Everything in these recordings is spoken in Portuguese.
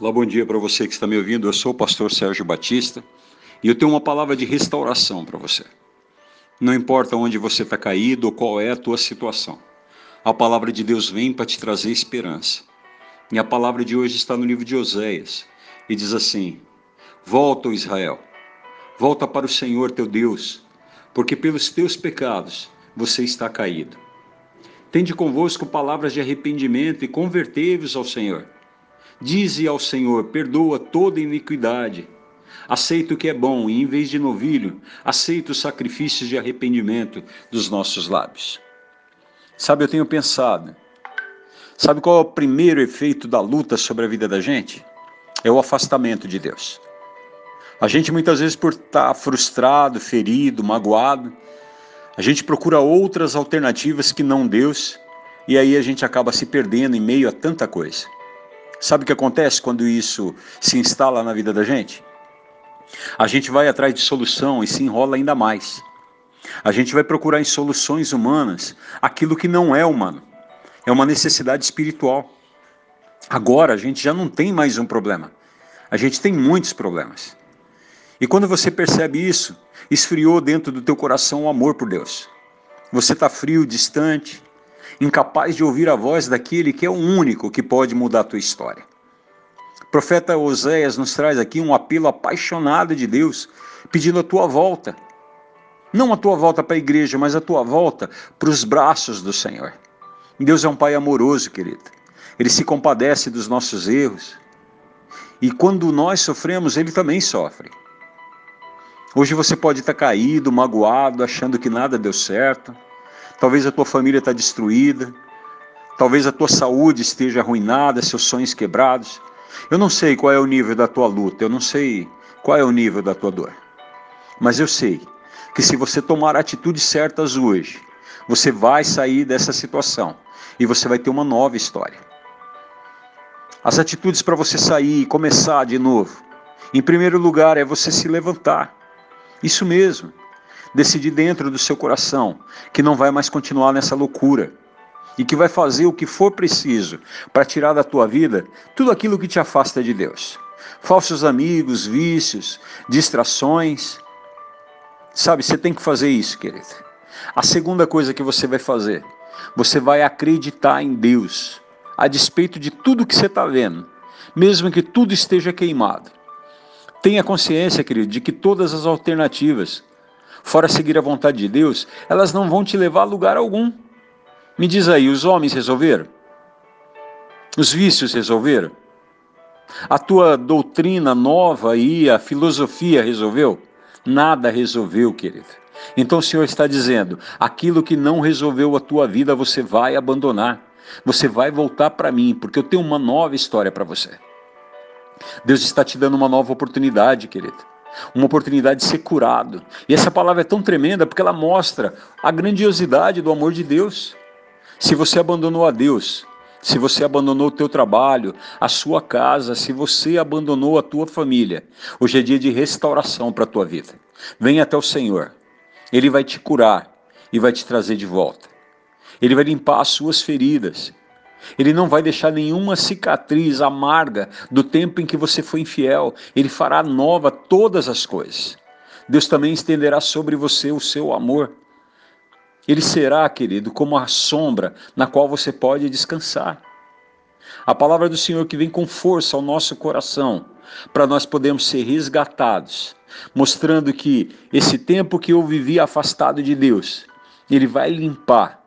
Olá, bom dia para você que está me ouvindo. Eu sou o pastor Sérgio Batista e eu tenho uma palavra de restauração para você. Não importa onde você está caído ou qual é a tua situação, a palavra de Deus vem para te trazer esperança. E a palavra de hoje está no livro de Oséias e diz assim: Volta, ó Israel, volta para o Senhor teu Deus, porque pelos teus pecados você está caído. Tende convosco palavras de arrependimento e convertei-vos ao Senhor Dize ao Senhor: perdoa toda iniquidade. Aceita o que é bom e, em vez de novilho, aceita os sacrifícios de arrependimento dos nossos lábios. Sabe, eu tenho pensado. Sabe qual é o primeiro efeito da luta sobre a vida da gente? É o afastamento de Deus. A gente muitas vezes por estar frustrado, ferido, magoado, a gente procura outras alternativas que não Deus, e aí a gente acaba se perdendo em meio a tanta coisa. Sabe o que acontece quando isso se instala na vida da gente? A gente vai atrás de solução e se enrola ainda mais. A gente vai procurar em soluções humanas aquilo que não é humano. É uma necessidade espiritual. Agora a gente já não tem mais um problema. A gente tem muitos problemas. E quando você percebe isso, esfriou dentro do teu coração o amor por Deus. Você está frio, distante, incapaz de ouvir a voz daquele que é o único que pode mudar a tua história. O profeta Oséias nos traz aqui um apelo apaixonado de Deus, pedindo a tua volta. Não a tua volta para a igreja, mas a tua volta para os braços do Senhor. Deus é um Pai amoroso, querido. Ele se compadece dos nossos erros. E quando nós sofremos, Ele também sofre. Hoje você pode estar caído, magoado, achando que nada deu certo. Talvez a tua família está destruída. Talvez a tua saúde esteja arruinada, seus sonhos quebrados. Eu não sei qual é o nível da tua luta, eu não sei qual é o nível da tua dor. Mas eu sei que se você tomar atitudes certas hoje, você vai sair dessa situação e você vai ter uma nova história. As atitudes para você sair e começar de novo. Em primeiro lugar, é você se levantar. Isso mesmo decidir dentro do seu coração que não vai mais continuar nessa loucura e que vai fazer o que for preciso para tirar da tua vida tudo aquilo que te afasta de Deus. Falsos amigos, vícios, distrações. Sabe, você tem que fazer isso, querido. A segunda coisa que você vai fazer, você vai acreditar em Deus, a despeito de tudo que você está vendo, mesmo que tudo esteja queimado. Tenha consciência, querido, de que todas as alternativas fora seguir a vontade de Deus, elas não vão te levar a lugar algum. Me diz aí, os homens resolveram? Os vícios resolveram? A tua doutrina nova aí, a filosofia resolveu? Nada resolveu, querido. Então o Senhor está dizendo: aquilo que não resolveu a tua vida, você vai abandonar. Você vai voltar para mim, porque eu tenho uma nova história para você. Deus está te dando uma nova oportunidade, querido uma oportunidade de ser curado. E essa palavra é tão tremenda porque ela mostra a grandiosidade do amor de Deus. Se você abandonou a Deus, se você abandonou o teu trabalho, a sua casa, se você abandonou a tua família, hoje é dia de restauração para a tua vida. Venha até o Senhor. Ele vai te curar e vai te trazer de volta. Ele vai limpar as suas feridas. Ele não vai deixar nenhuma cicatriz amarga do tempo em que você foi infiel. Ele fará nova todas as coisas. Deus também estenderá sobre você o seu amor. Ele será, querido, como a sombra na qual você pode descansar. A palavra do Senhor que vem com força ao nosso coração, para nós podermos ser resgatados, mostrando que esse tempo que eu vivi afastado de Deus, Ele vai limpar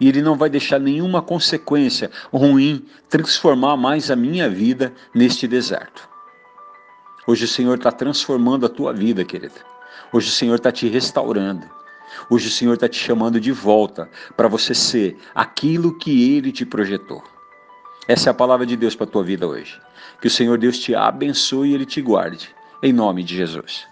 e Ele não vai deixar nenhuma consequência ruim transformar mais a minha vida neste deserto. Hoje o Senhor está transformando a tua vida, querida. Hoje o Senhor está te restaurando. Hoje o Senhor está te chamando de volta para você ser aquilo que Ele te projetou. Essa é a palavra de Deus para a tua vida hoje. Que o Senhor Deus te abençoe e Ele te guarde. Em nome de Jesus.